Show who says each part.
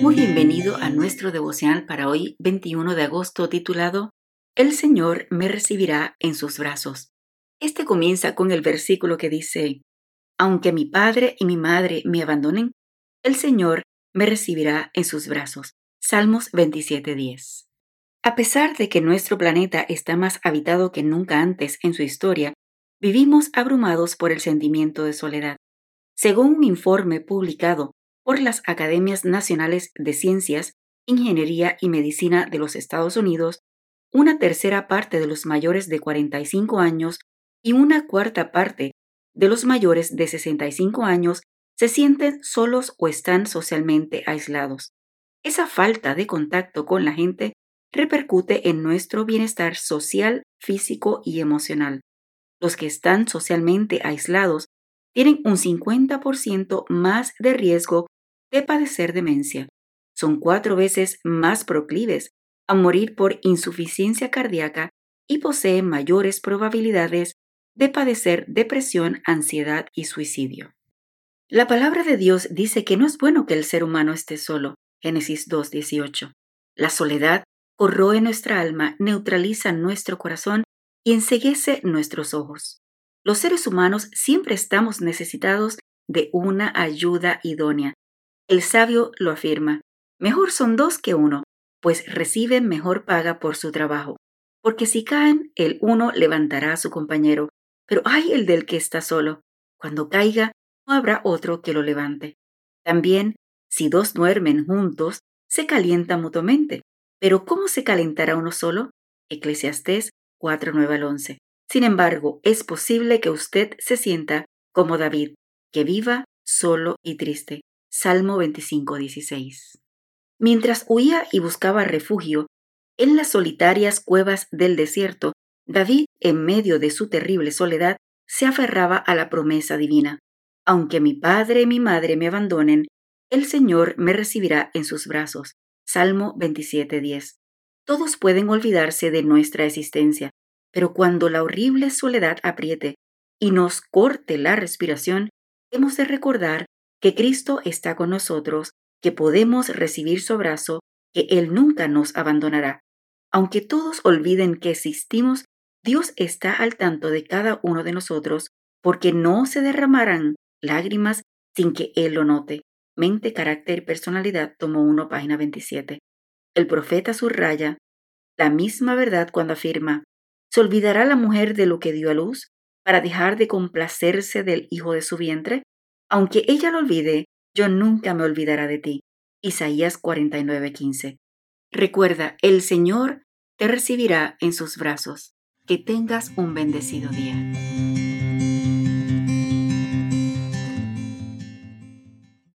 Speaker 1: Muy bienvenido a nuestro devocional para hoy, 21 de agosto, titulado El Señor me recibirá en sus brazos. Este comienza con el versículo que dice, Aunque mi padre y mi madre me abandonen, el Señor me recibirá en sus brazos. Salmos 27:10. A pesar de que nuestro planeta está más habitado que nunca antes en su historia, vivimos abrumados por el sentimiento de soledad. Según un informe publicado por las Academias Nacionales de Ciencias, Ingeniería y Medicina de los Estados Unidos, una tercera parte de los mayores de 45 años y una cuarta parte de los mayores de 65 años se sienten solos o están socialmente aislados. Esa falta de contacto con la gente repercute en nuestro bienestar social, físico y emocional. Los que están socialmente aislados tienen un 50% más de riesgo de padecer demencia. Son cuatro veces más proclives a morir por insuficiencia cardíaca y poseen mayores probabilidades de padecer depresión, ansiedad y suicidio. La palabra de Dios dice que no es bueno que el ser humano esté solo. Génesis 2.18. La soledad corroe nuestra alma, neutraliza nuestro corazón y enseguece nuestros ojos. Los seres humanos siempre estamos necesitados de una ayuda idónea. El sabio lo afirma, mejor son dos que uno, pues reciben mejor paga por su trabajo. Porque si caen, el uno levantará a su compañero, pero hay el del que está solo. Cuando caiga, no habrá otro que lo levante. También, si dos duermen juntos, se calientan mutuamente. Pero ¿cómo se calentará uno solo? Eclesiastés 4, 9 al 11. Sin embargo, es posible que usted se sienta como David, que viva solo y triste. Salmo 25, 16. Mientras huía y buscaba refugio en las solitarias cuevas del desierto, David, en medio de su terrible soledad, se aferraba a la promesa divina. Aunque mi padre y mi madre me abandonen, el Señor me recibirá en sus brazos. Salmo 27.10. Todos pueden olvidarse de nuestra existencia, pero cuando la horrible soledad apriete y nos corte la respiración, hemos de recordar que Cristo está con nosotros, que podemos recibir su abrazo, que Él nunca nos abandonará. Aunque todos olviden que existimos, Dios está al tanto de cada uno de nosotros, porque no se derramarán lágrimas sin que Él lo note. Mente, carácter y personalidad, tomo 1, página 27. El profeta subraya la misma verdad cuando afirma, ¿se olvidará la mujer de lo que dio a luz para dejar de complacerse del hijo de su vientre? Aunque ella lo olvide, yo nunca me olvidará de ti. Isaías 49:15. Recuerda, el Señor te recibirá en sus brazos. Que tengas un bendecido día.